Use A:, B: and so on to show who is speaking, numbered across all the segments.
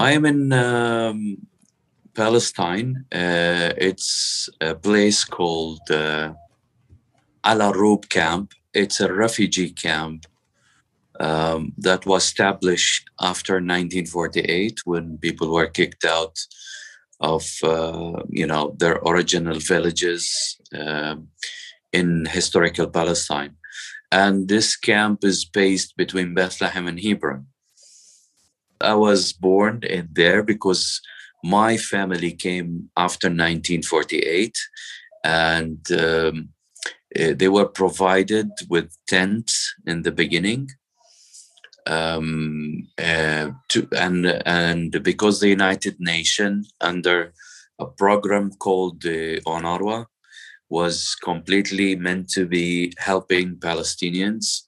A: I am in um, Palestine. Uh, it's a place called uh, Al Arroub Camp. It's a refugee camp um, that was established after 1948 when people were kicked out of uh, you know their original villages um, in historical Palestine. And this camp is based between Bethlehem and Hebron. I was born in there because my family came after 1948 and um, eh, they were provided with tents in the beginning um, uh, to, and and because the United Nations under a program called the UNRWA was completely meant to be helping Palestinians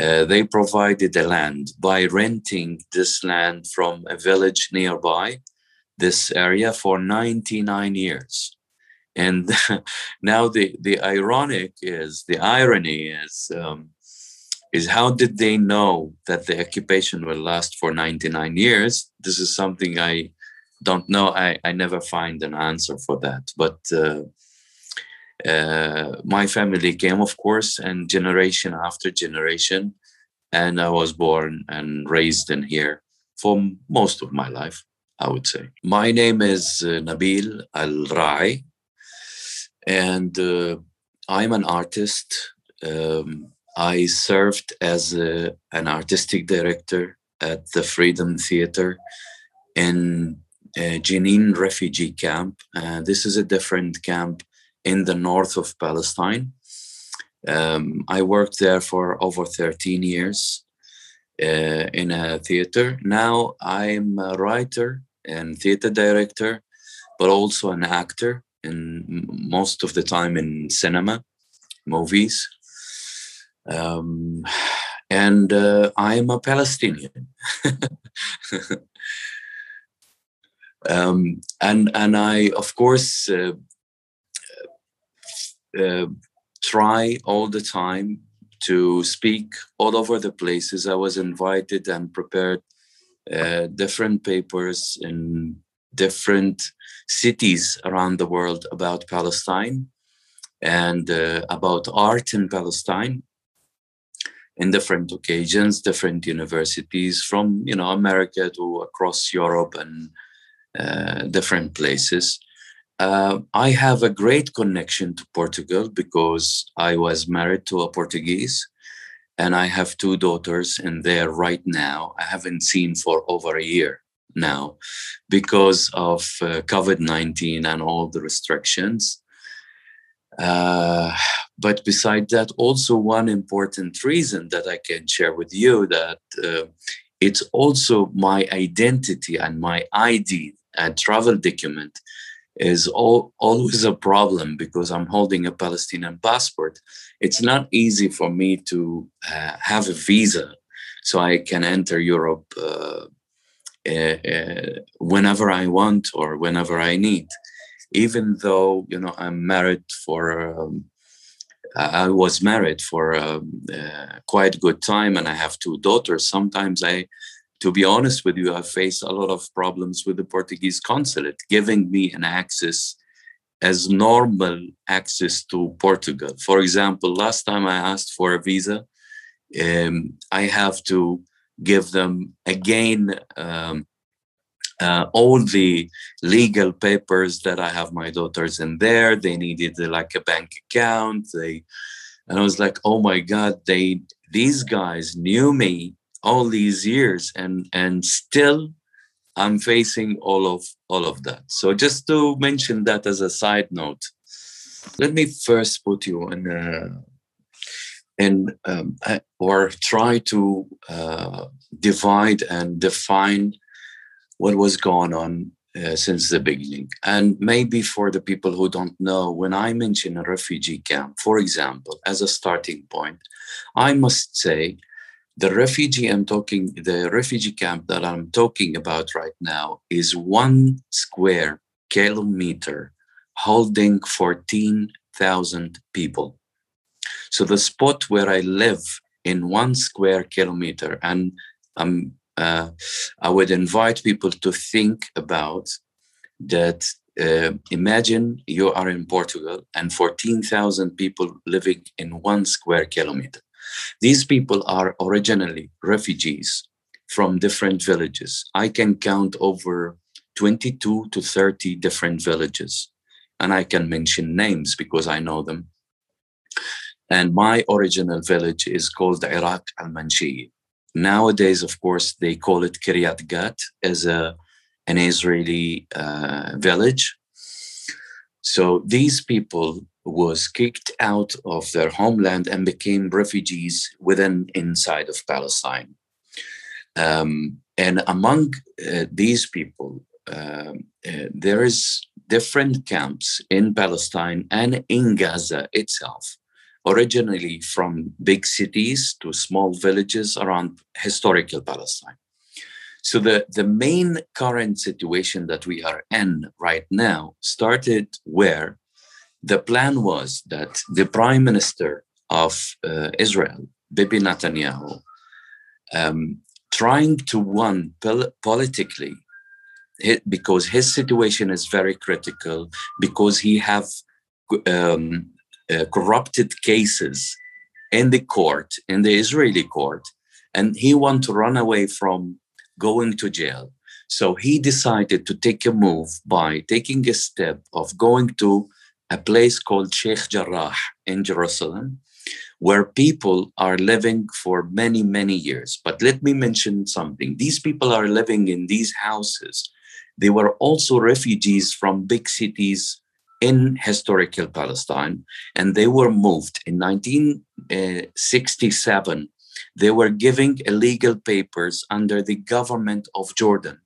A: uh, they provided the land by renting this land from a village nearby this area for 99 years. And now the the ironic is the irony is um, is how did they know that the occupation will last for 99 years? This is something i don't know. I, I never find an answer for that. But uh, uh, my family came, of course, and generation after generation. And I was born and raised in here for most of my life, I would say. My name is uh, Nabil Al Raee, and uh, I'm an artist. Um, I served as a, an artistic director at the Freedom Theater in uh, Jenin refugee camp. Uh, this is a different camp in the north of Palestine. Um, I worked there for over 13 years uh, in a theater. Now I'm a writer and theater director, but also an actor, and most of the time in cinema, movies. Um, and uh, I'm a Palestinian. um, and and I, of course, uh, uh, try all the time to speak all over the places. I was invited and prepared uh, different papers in different cities around the world about Palestine and uh, about art in Palestine in different occasions, different universities from you know America to across Europe and uh, different places. Uh, I have a great connection to Portugal because I was married to a Portuguese and I have two daughters in there right now. I haven't seen for over a year now because of uh, COVID 19 and all the restrictions. Uh, but beside that, also one important reason that I can share with you that uh, it's also my identity and my ID and travel document is all, always a problem because I'm holding a Palestinian passport. It's not easy for me to uh, have a visa so I can enter Europe uh, uh, uh, whenever I want or whenever I need. Even though you know I'm married for, um, I was married for um, uh, quite a good time, and I have two daughters. Sometimes I to be honest with you, I faced a lot of problems with the Portuguese consulate giving me an access as normal access to Portugal. For example, last time I asked for a visa, um, I have to give them again um, uh, all the legal papers that I have my daughters in there. They needed uh, like a bank account. They, and I was like, oh my God, they these guys knew me all these years and and still i'm facing all of all of that so just to mention that as a side note let me first put you in a and um, or try to uh, divide and define what was going on uh, since the beginning. And maybe for the people who don't know, when I mention a refugee camp, for example, as a starting point, I must say the refugee I'm talking, the refugee camp that I'm talking about right now is one square kilometer holding 14,000 people. So the spot where I live in one square kilometer, and um, uh, I would invite people to think about that. Uh, imagine you are in Portugal and 14,000 people living in one square kilometer. These people are originally refugees from different villages. I can count over 22 to 30 different villages, and I can mention names because I know them. And my original village is called Iraq al Manshi. Nowadays, of course, they call it Kiryat Gat as a, an Israeli uh, village. So these people was kicked out of their homeland and became refugees within inside of Palestine. Um, and among uh, these people, um, uh, there is different camps in Palestine and in Gaza itself originally from big cities to small villages around historical Palestine. So the, the main current situation that we are in right now started where the plan was that the prime minister of uh, Israel, Bibi Netanyahu, um, trying to win pol- politically because his situation is very critical because he have um, uh, corrupted cases in the court, in the Israeli court, and he want to run away from going to jail. So he decided to take a move by taking a step of going to a place called Sheikh Jarrah in Jerusalem, where people are living for many, many years. But let me mention something. These people are living in these houses. They were also refugees from big cities in historical Palestine, and they were moved in 1967. Uh, they were giving illegal papers under the government of Jordan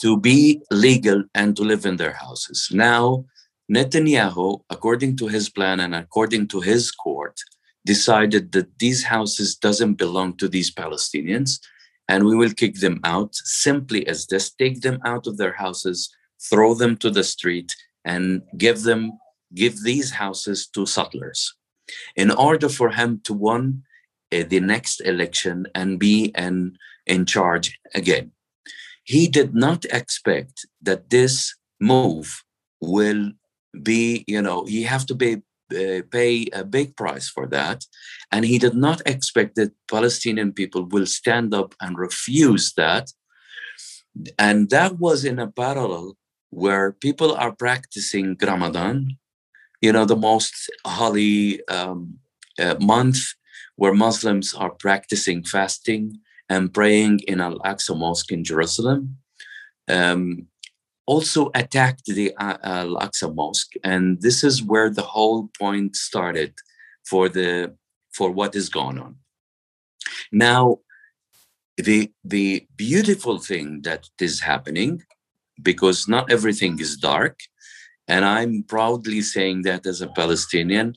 A: to be legal and to live in their houses. Now, Netanyahu, according to his plan and according to his court, decided that these houses doesn't belong to these Palestinians and we will kick them out simply as this take them out of their houses throw them to the street and give them give these houses to settlers. In order for him to win uh, the next election and be in, in charge again. He did not expect that this move will be you know he have to pay uh, pay a big price for that and he did not expect that palestinian people will stand up and refuse that and that was in a parallel where people are practicing Ramadan, you know, the most holy um, uh, month where Muslims are practicing fasting and praying in Al Aqsa Mosque in Jerusalem. Um, also attacked the uh, Al Aqsa Mosque, and this is where the whole point started for the for what is going on. Now, the the beautiful thing that is happening because not everything is dark. And I'm proudly saying that as a Palestinian.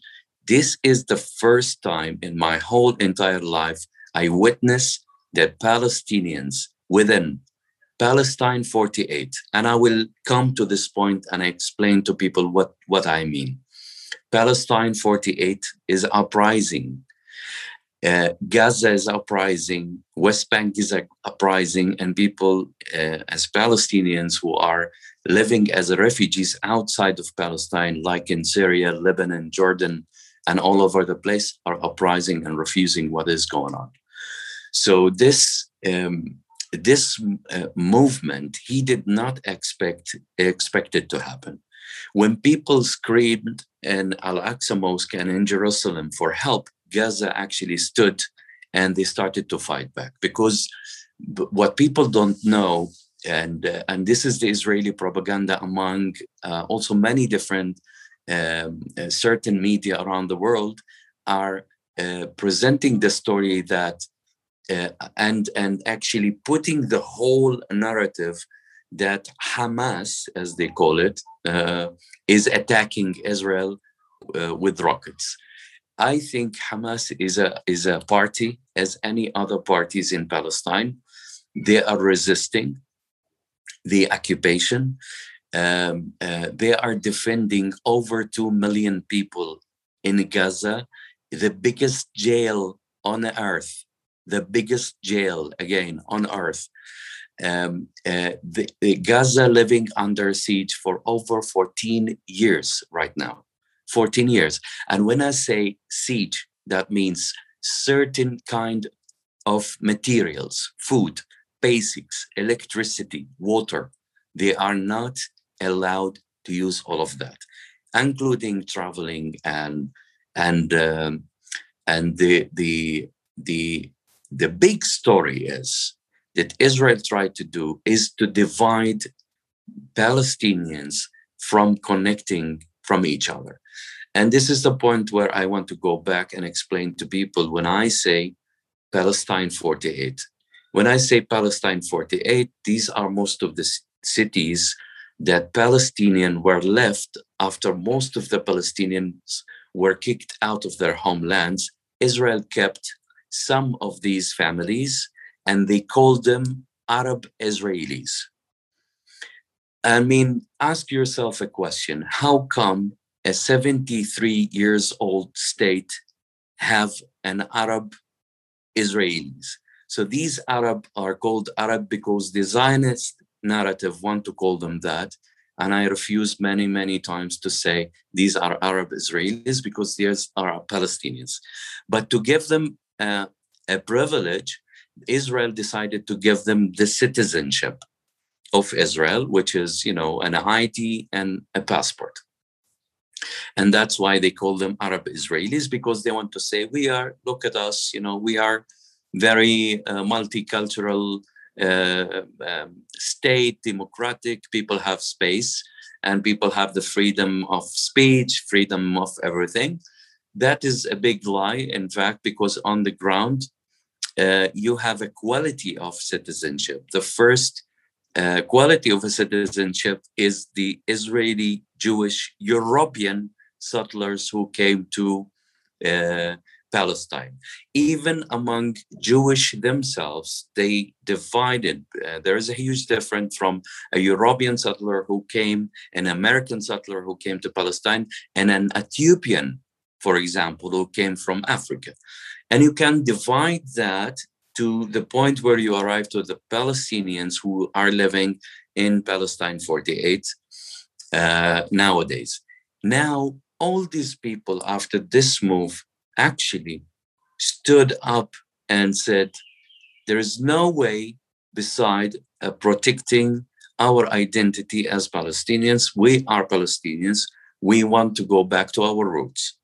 A: This is the first time in my whole entire life I witness that Palestinians within Palestine 48, and I will come to this point and explain to people what, what I mean. Palestine 48 is uprising uh, Gaza is uprising, West Bank is uprising, and people uh, as Palestinians who are living as refugees outside of Palestine, like in Syria, Lebanon, Jordan, and all over the place, are uprising and refusing what is going on. So this um, this uh, movement, he did not expect it to happen. When people screamed in Al Aqsa Mosque and in Jerusalem for help, Gaza actually stood and they started to fight back because what people don't know and uh, and this is the Israeli propaganda among uh, also many different um, uh, certain media around the world are uh, presenting the story that uh, and and actually putting the whole narrative that Hamas, as they call it, uh, is attacking Israel uh, with rockets. I think Hamas is a is a party as any other parties in Palestine. They are resisting the occupation. Um, uh, they are defending over two million people in Gaza, the biggest jail on earth, the biggest jail again on earth. Um, uh, the, the Gaza living under siege for over 14 years right now. 14 years. And when I say siege, that means certain kind of materials, food, basics, electricity, water. They are not allowed to use all of that, including traveling and and um, and the the the the big story is that Israel tried to do is to divide Palestinians from connecting from each other. And this is the point where I want to go back and explain to people when I say Palestine 48. When I say Palestine 48, these are most of the cities that Palestinians were left after most of the Palestinians were kicked out of their homelands. Israel kept some of these families and they called them Arab Israelis. I mean, ask yourself a question. How come a 73 years old state have an Arab Israelis. So these Arab are called Arab because the Zionist narrative want to call them that. And I refuse many, many times to say these are Arab Israelis because these are Palestinians. But to give them uh, a privilege, Israel decided to give them the citizenship of Israel, which is, you know, an ID and a passport. And that's why they call them Arab Israelis, because they want to say, we are, look at us, you know, we are very uh, multicultural uh, um, state, democratic, people have space and people have the freedom of speech, freedom of everything. That is a big lie, in fact, because on the ground, uh, you have a quality of citizenship. The first uh, quality of a citizenship is the Israeli Jewish European settlers who came to uh, Palestine. Even among Jewish themselves, they divided. Uh, there is a huge difference from a European settler who came, an American settler who came to Palestine, and an Ethiopian, for example, who came from Africa. And you can divide that to the point where you arrive to the Palestinians who are living in Palestine 48 uh, nowadays. Now, all these people, after this move, actually stood up and said, There is no way beside uh, protecting our identity as Palestinians. We are Palestinians. We want to go back to our roots.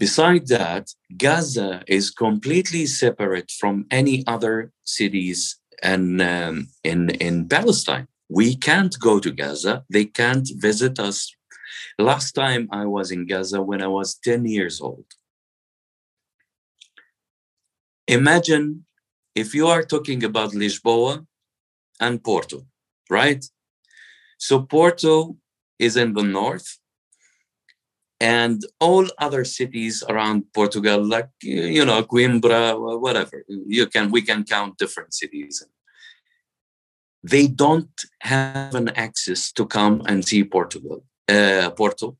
A: Besides that, Gaza is completely separate from any other cities and um, in in Palestine. We can't go to Gaza. They can't visit us. Last time I was in Gaza when I was 10 years old. Imagine if you are talking about Lisboa and Porto, right? So Porto is in the north and all other cities around Portugal, like you know Coimbra, whatever you can, we can count different cities. They don't have an access to come and see Portugal, uh, Porto,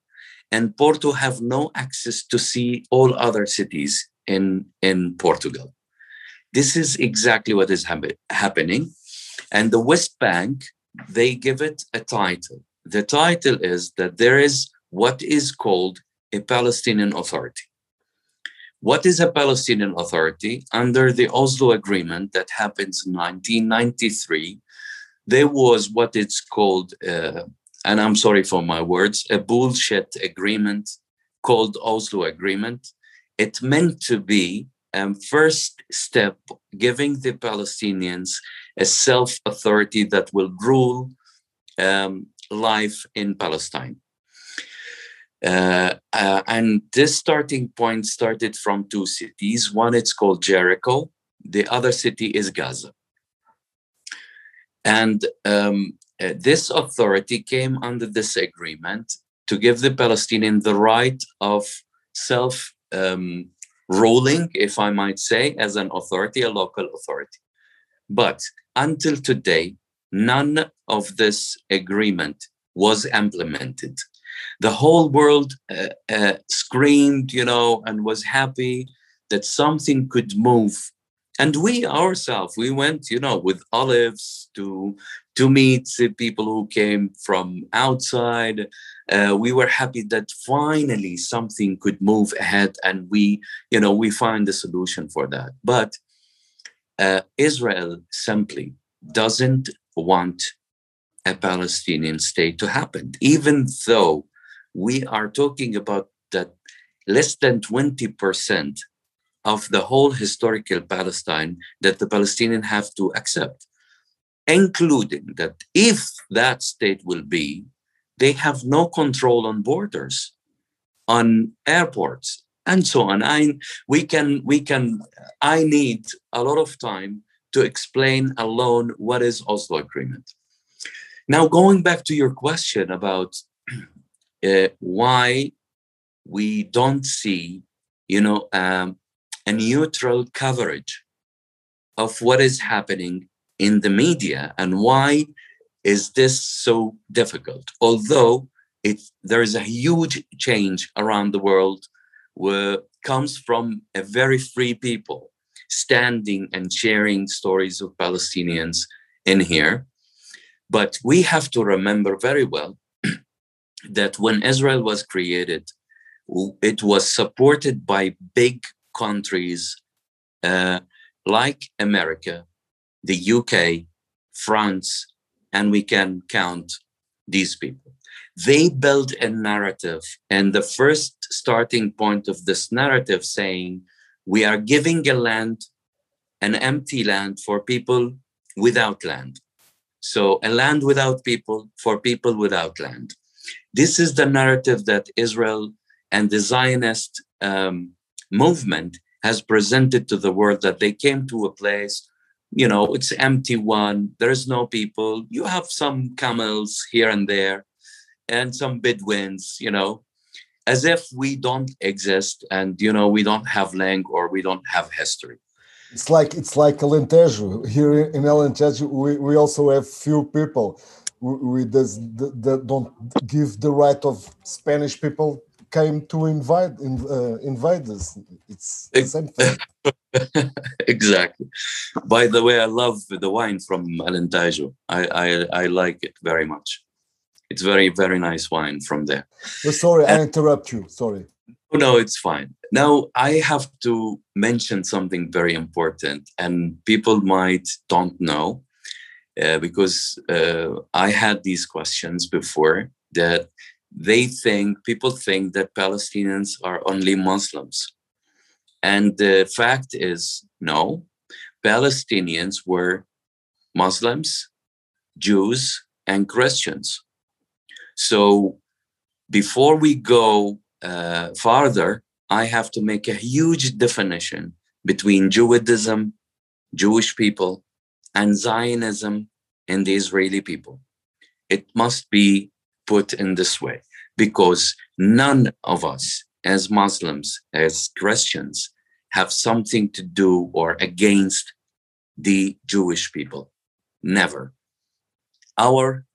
A: and Porto have no access to see all other cities in in Portugal. This is exactly what is ha- happening, and the West Bank they give it a title. The title is that there is what is called a Palestinian Authority. What is a Palestinian Authority? Under the Oslo Agreement that happens in 1993, there was what it's called, uh, and I'm sorry for my words, a bullshit agreement called Oslo Agreement. It meant to be a um, first step giving the Palestinians a self authority that will rule um, life in Palestine. Uh, uh, and this starting point started from two cities. One it's called Jericho. The other city is Gaza. And um, uh, this authority came under this agreement to give the Palestinian the right of self um, ruling, if I might say, as an authority, a local authority. But until today, none of this agreement was implemented. The whole world uh, uh, screamed, you know, and was happy that something could move. And we ourselves, we went, you know, with olives to to meet the people who came from outside. Uh, we were happy that finally something could move ahead, and we, you know, we find a solution for that. But uh, Israel simply doesn't want a Palestinian state to happen, even though we are talking about that less than 20% of the whole historical Palestine that the Palestinians have to accept, including that if that state will be, they have no control on borders, on airports, and so on. I we can we can I need a lot of time to explain alone what is Oslo Agreement. Now, going back to your question about uh, why we don't see, you know, um, a neutral coverage of what is happening in the media and why is this so difficult? Although it, there is a huge change around the world where comes from a very free people standing and sharing stories of Palestinians in here. But we have to remember very well that when Israel was created, it was supported by big countries uh, like America, the UK, France, and we can count these people. They built a narrative, and the first starting point of this narrative saying, we are giving a land, an empty land for people without land. So, a land without people for people without land. This is the narrative that Israel and the Zionist um, movement has presented to the world that they came to a place, you know, it's empty one, there's no people, you have some camels here and there, and some Bedouins, you know, as if we don't exist and, you know, we don't have language or we don't have history.
B: It's like it's like Alentejo. Here in Alentejo, we, we also have few people we does that don't give the right of Spanish people came to invite in, uh, invade us. It's the same thing.
A: exactly. By the way, I love the wine from Alentejo. I, I I like it very much. It's very very nice wine from there.
B: Oh, sorry, and, I interrupt you. Sorry.
A: Oh, no, it's fine. Now I have to mention something very important, and people might don't know uh, because uh, I had these questions before that they think people think that Palestinians are only Muslims. And the fact is, no, Palestinians were Muslims, Jews, and Christians. So before we go uh, farther, I have to make a huge definition between Judaism, Jewish people, and Zionism and the Israeli people. It must be put in this way because none of us, as Muslims, as Christians, have something to do or against the Jewish people. Never. Our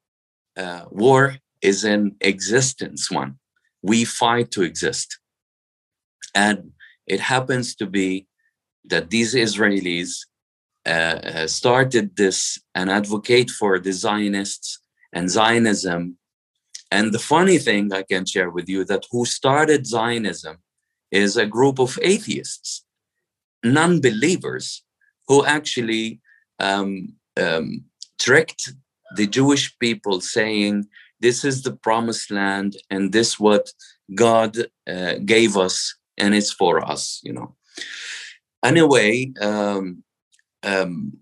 A: uh, war is an existence one. We fight to exist. And it happens to be that these Israelis uh, started this and advocate for the Zionists and Zionism. And the funny thing I can share with you that who started Zionism is a group of atheists, non-believers, who actually um, um, tricked the Jewish people, saying this is the promised land and this what God uh, gave us and it's for us, you know. Anyway, um, um,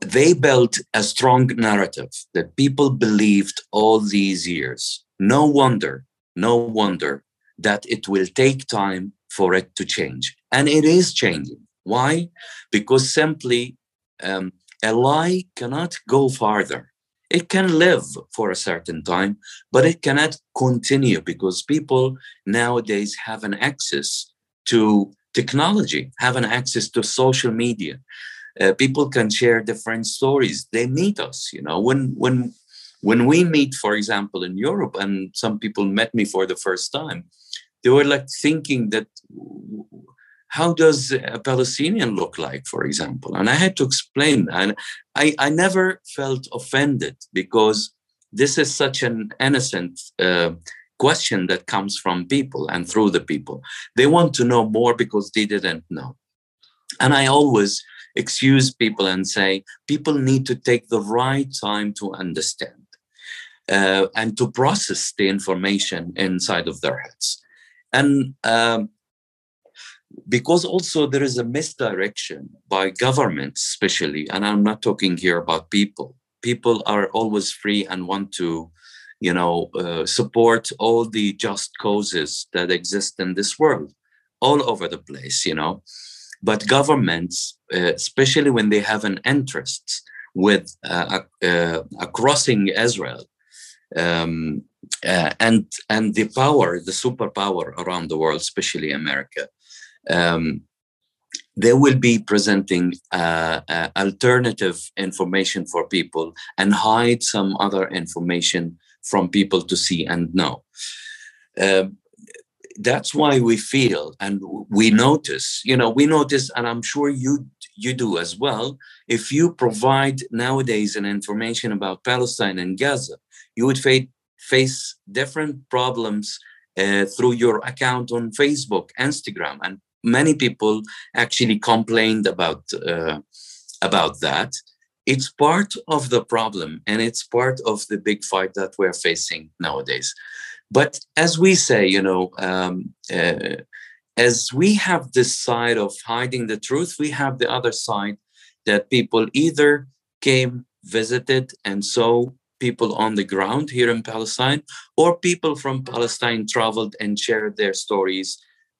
A: they built a strong narrative that people believed all these years. No wonder no wonder that it will take time for it to change. And it is changing. Why? Because simply um, a lie cannot go farther. It can live for a certain time, but it cannot continue because people nowadays have an access to technology, have an access to social media. Uh, people can share different stories. They meet us, you know. When when when we meet, for example, in Europe, and some people met me for the first time, they were like thinking that how does a Palestinian look like, for example? And I had to explain, and I, I never felt offended because this is such an innocent uh, question that comes from people and through the people. They want to know more because they didn't know. And I always excuse people and say people need to take the right time to understand uh, and to process the information inside of their heads. And um, because also there is a misdirection by governments, especially, and I'm not talking here about people. People are always free and want to, you know, uh, support all the just causes that exist in this world, all over the place, you know. But governments, uh, especially when they have an interest with uh, uh, crossing Israel, um, uh, and and the power, the superpower around the world, especially America, um, they will be presenting uh, uh, alternative information for people and hide some other information from people to see and know. Um, that's why we feel and we notice, you know, we notice, and I'm sure you you do as well. If you provide nowadays an information about Palestine and Gaza, you would face face different problems uh, through your account on Facebook, Instagram, and many people actually complained about uh, about that. It's part of the problem, and it's part of the big fight that we're facing nowadays. But as we say, you know, um, uh, as we have this side of hiding the truth, we have the other side that people either came, visited, and saw people on the ground here in Palestine, or people from Palestine traveled and shared their stories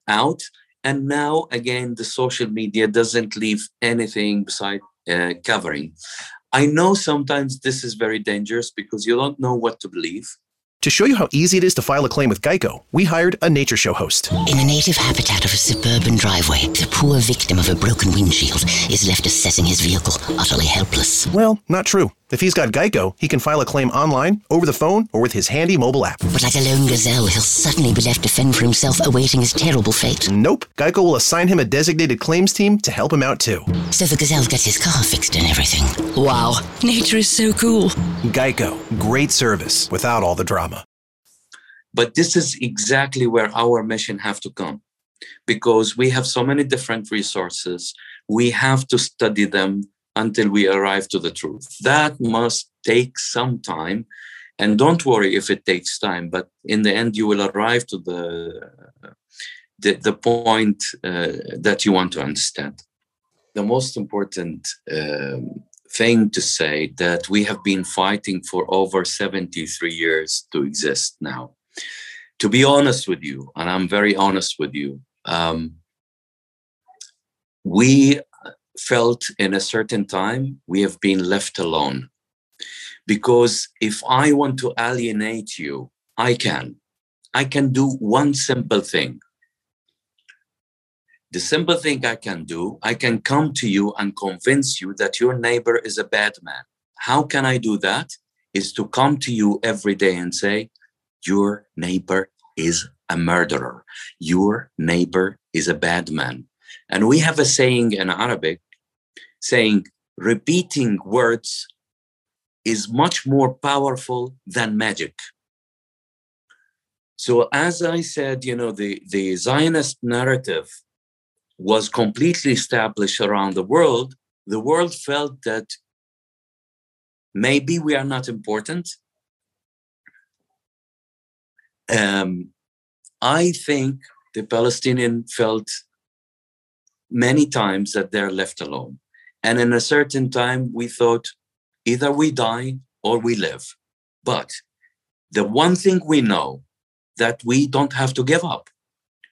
A: out and now again the social media doesn't leave anything beside uh, covering i know sometimes this is very dangerous because you don't know what to believe
C: to show you how easy it is to file a claim with Geico, we hired a nature show host.
D: In the native habitat of a suburban driveway, the poor victim of a broken windshield is left assessing his vehicle, utterly helpless.
C: Well, not true. If he's got Geico, he can file a claim online, over the phone, or with his handy mobile app.
D: But like a lone gazelle, he'll suddenly be left to fend for himself, awaiting his terrible fate.
C: Nope. Geico will assign him a designated claims team to help him out too.
D: So the gazelle gets his car fixed and everything. Wow, nature is so cool.
C: Geico, great service without all the drama.
A: But this is exactly where our mission have to come because we have so many different resources. We have to study them until we arrive to the truth. That must take some time. And don't worry if it takes time, but in the end, you will arrive to the, the, the point uh, that you want to understand. The most important um, thing to say that we have been fighting for over 73 years to exist now. To be honest with you, and I'm very honest with you, um, we felt in a certain time we have been left alone. Because if I want to alienate you, I can. I can do one simple thing. The simple thing I can do, I can come to you and convince you that your neighbor is a bad man. How can I do that? Is to come to you every day and say, Your neighbor is a murderer. Your neighbor is a bad man. And we have a saying in Arabic saying repeating words is much more powerful than magic. So, as I said, you know, the, the Zionist narrative was completely established around the world. The world felt that maybe we are not important. Um, I think the Palestinian felt many times that they're left alone. And in a certain time, we thought either we die or we live. But the one thing we know that we don't have to give up.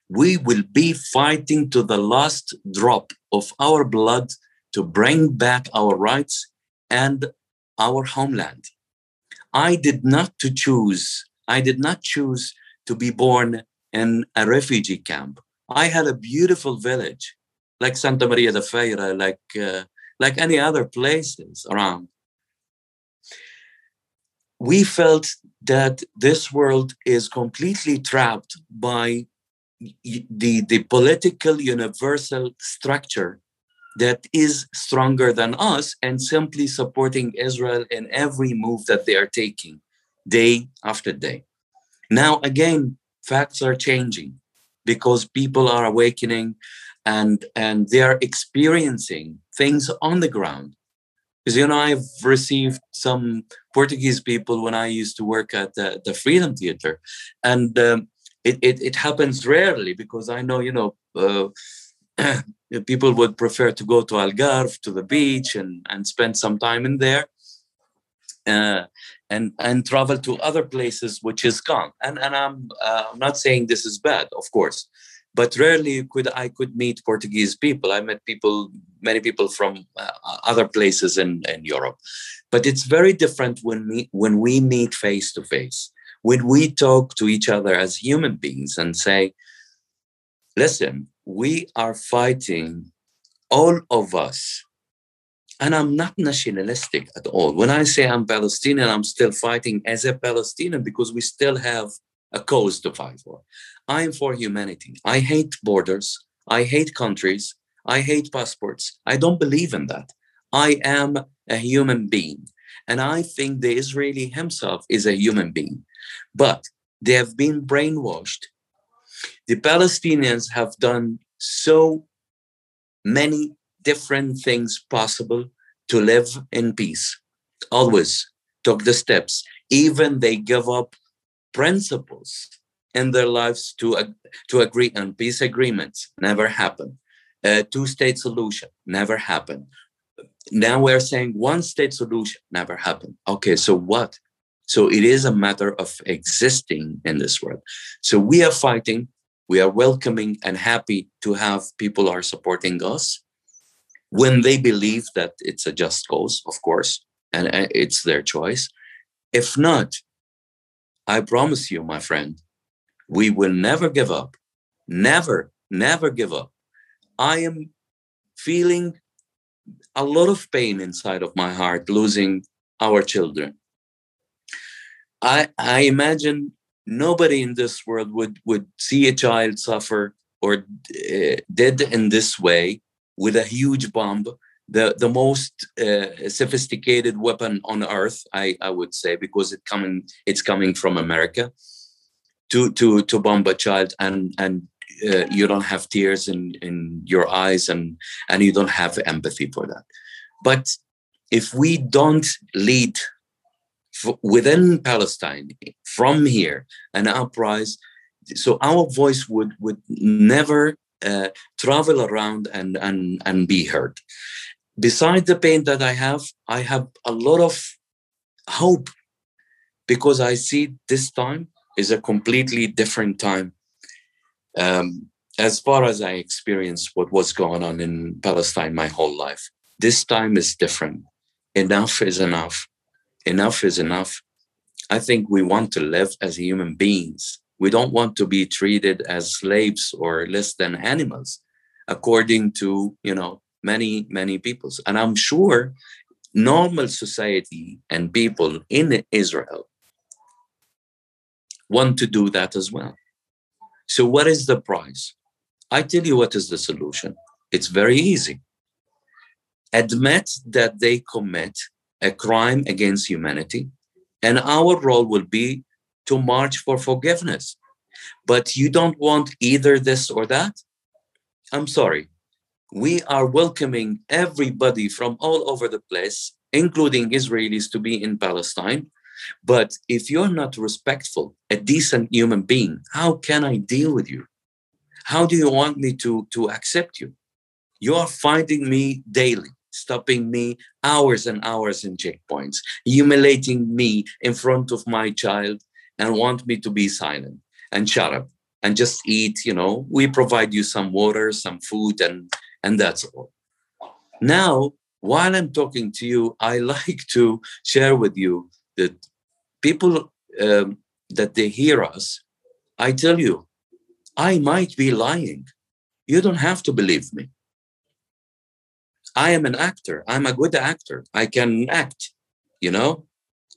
A: We will be fighting to the last drop of our blood to bring back our rights and our homeland. I did not to choose. I did not choose to be born in a refugee camp. I had a beautiful village, like Santa Maria de Feira, like uh, like any other places around. We felt that this world is completely trapped by the, the political universal structure that is stronger than us and simply supporting Israel in every move that they are taking day after day. Now, again, facts are changing because people are awakening and, and they are experiencing things on the ground. Because, you know, I've received some Portuguese people when I used to work at the, the Freedom Theater. And um, it, it, it, happens rarely because I know, you know, uh, people would prefer to go to Algarve, to the beach, and, and spend some time in there. Uh, and and travel to other places which is calm and and i'm uh, i'm not saying this is bad of course but rarely could i could meet portuguese people i met people many people from uh, other places in in europe but it's very different when we when we meet face to face when we talk to each other as human beings and say listen we are fighting, all of us. And I'm not nationalistic at all. When I say I'm Palestinian, I'm still fighting as a Palestinian because we still have a cause to fight for. I am for humanity. I hate borders. I hate countries. I hate passports. I don't believe in that. I am a human being. And I think the Israeli himself is a human being. But they have been brainwashed the Palestinians have done so many different things possible to live in peace. Always took the steps. Even they give up principles in their lives to, uh, to agree on peace agreements. Never happened. A two-state solution never happened. Now we're saying one state solution never happened. Okay, so what? So it is a matter of existing in this world. So we are fighting we are welcoming and happy to have people are supporting us when they believe that it's a just cause of course and it's their choice if not i promise you my friend we will never give up. Never never give up. I am feeling a lot of pain inside of my heart losing our children. I i imagine nobody in this world would would see a child suffer or uh, dead in this way with a huge bomb the the most uh, sophisticated weapon on earth i i would say because it coming it's coming from america to to to bomb a child and and uh, you don't have tears in in your eyes and and you don't have empathy for that but if we don't lead within Palestine from here an uprising. So our voice would would never uh, travel around and and and be heard. Besides the pain that I have, I have a lot of hope because I see this time is a completely different time. Um, as far as I experienced what was going on in Palestine my whole life, this time is different. Enough is enough enough is enough. I think we want to live as human beings. We don't want to be treated as slaves or less than animals, according to you know many many peoples. And I'm sure normal society and people in Israel want to do that as well. So, what is the price? I tell you what is the solution. It's very easy. Admit that they commit a crime against humanity. And our role will be to march for forgiveness. But you don't want either this or that? I'm sorry. We are welcoming everybody from all over the place, including Israelis, to be in Palestine. But if you're not respectful, a decent human being, how can I deal with you? How do you want me to, to accept you? You are finding me daily stopping me hours and hours in checkpoints, humiliating me in front of my child and want me to be silent. and shut up and just eat. You know, we provide you some water, some food, and and that's all. Now, while I'm talking to you, I like to share with you that people um, that they hear us. I tell you, I might be lying. You don't have to believe me. I am an actor. I'm a good actor. I can act, you know?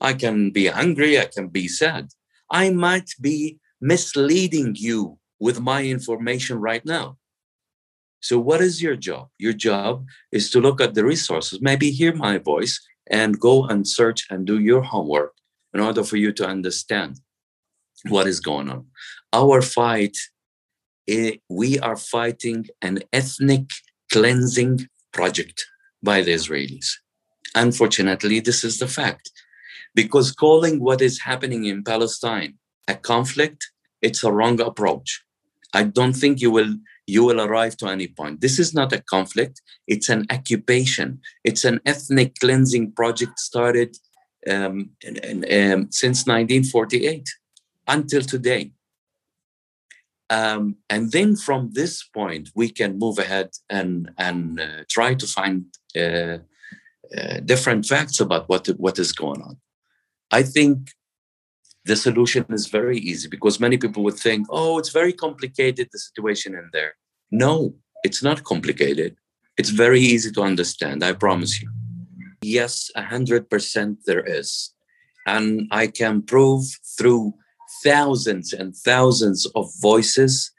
A: I can be angry. I can be sad. I might be misleading you with my information right now. So, what is your job? Your job is to look at the resources, maybe hear my voice, and go and search and do your homework in order for you to understand what is going on. Our fight, eh, we are fighting an ethnic cleansing project by the Israelis. Unfortunately, this is the fact. Because calling what is happening in Palestine a conflict, it's a wrong approach. I don't think you will you will arrive to any point. This is not a conflict, it's an occupation. It's an ethnic cleansing project started um, in, in, um, since 1948 until today. Um, and then from this point, we can move ahead and, and uh, try to find uh, uh, different facts about what, what is going on. I think the solution is very easy because many people would think, oh, it's very complicated, the situation in there. No, it's not complicated. It's very easy to understand, I promise you. Yes, 100% there is. And I can prove through thousands and thousands of voices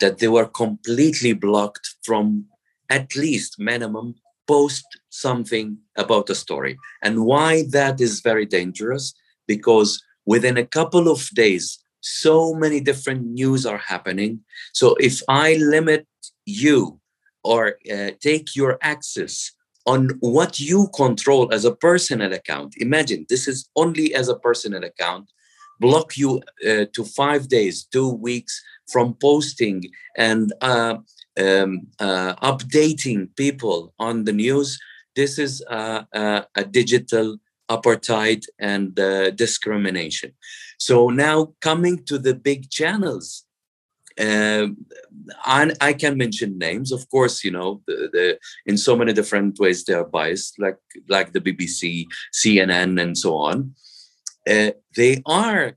A: that they were completely blocked from at least minimum post something about a story. And why that is very dangerous? Because within a couple of days, so many different news are happening. So if I limit you or uh, take your access on what you control as a personal account, imagine this is only as a personal account, block you uh, to five days, two weeks from posting and uh, um, uh, updating people on the news. This is a digital apartheid and uh, discrimination. So now coming to the big channels, uh, I, I, can mention names, of course. You know, the, the, in so many different ways they are biased, like like the BBC, CNN, and so on. Uh, they are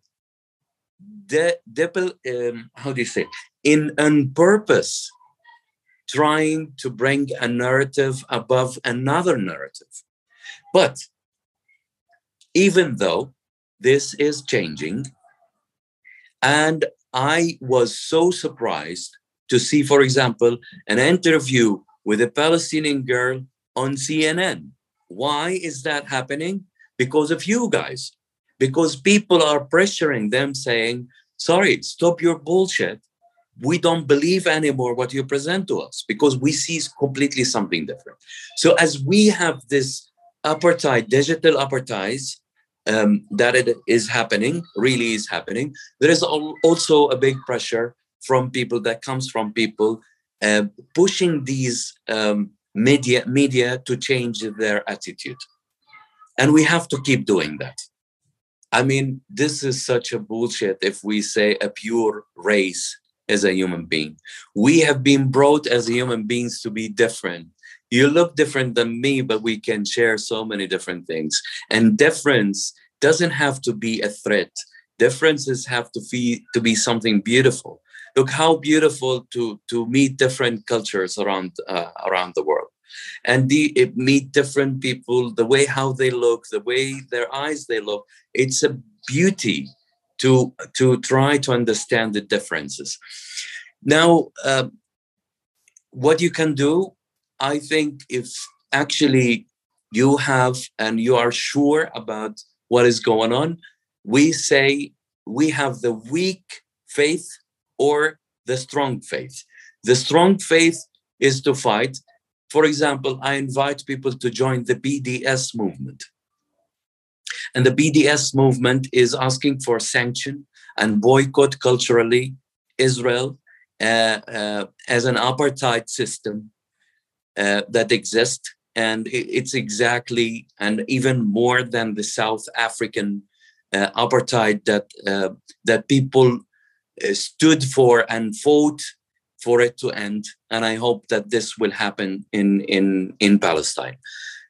A: the de- um, how do you say in on purpose trying to bring a narrative above another narrative, but even though this is changing. And I was so surprised to see, for example, an interview with a Palestinian girl on CNN. Why is that happening? Because of you guys. Because people are pressuring them saying, sorry, stop your bullshit. We don't believe anymore what you present to us because we see completely something different. So, as we have this apartheid, digital apartheid, um, that it is happening, really is happening. There is also a big pressure from people that comes from people uh, pushing these um, media media to change their attitude, and we have to keep doing that. I mean, this is such a bullshit if we say a pure race as a human being. We have been brought as human beings to be different you look different than me, but we can share so many different things. And difference doesn't have to be a threat. Differences have to be to be something beautiful. Look how beautiful to to meet different cultures around uh, around the world, and the, meet different people. The way how they look, the way their eyes they look. It's a beauty to to try to understand the differences. Now, uh, what you can do I think if actually you have and you are sure about what is going on, we say we have the weak faith or the strong faith. The strong faith is to fight. For example, I invite people to join the BDS movement. And the BDS movement is asking for sanction and boycott culturally Israel uh, uh, as an apartheid system uh, that exist. And it's exactly, and even more than the South African uh, apartheid that uh, that people uh, stood for and fought for it to end. And I hope that this will happen in, in, in Palestine.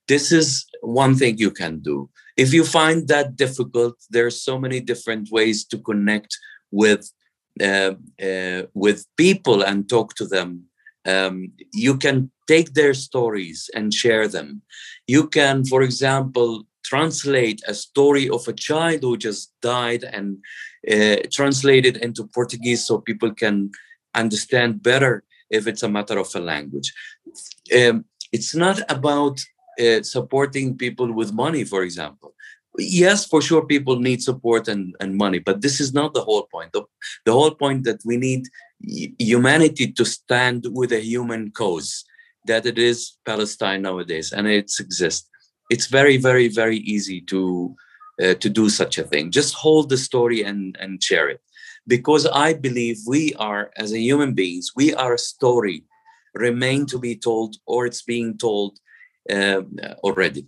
A: This is one thing you can do. If you find that difficult, there are so many different ways to connect with uh, with people and talk to them. Um, you can take their stories and share them. You can, for example, translate a story of a child who just died and uh, translate it into Portuguese so people can understand better if it's a matter of a language. Um, it's not about uh, supporting people with money, for example. Yes, for sure, people need support and, and money, but this is not the whole point. The, the whole point that we need humanity to stand with a human cause, that it is Palestine nowadays, and it exists. It's very, very, very easy to uh, to do such a thing. Just hold the story and and share it, because I believe we are, as a human beings, we are a story, remain to be told, or it's being told um, already.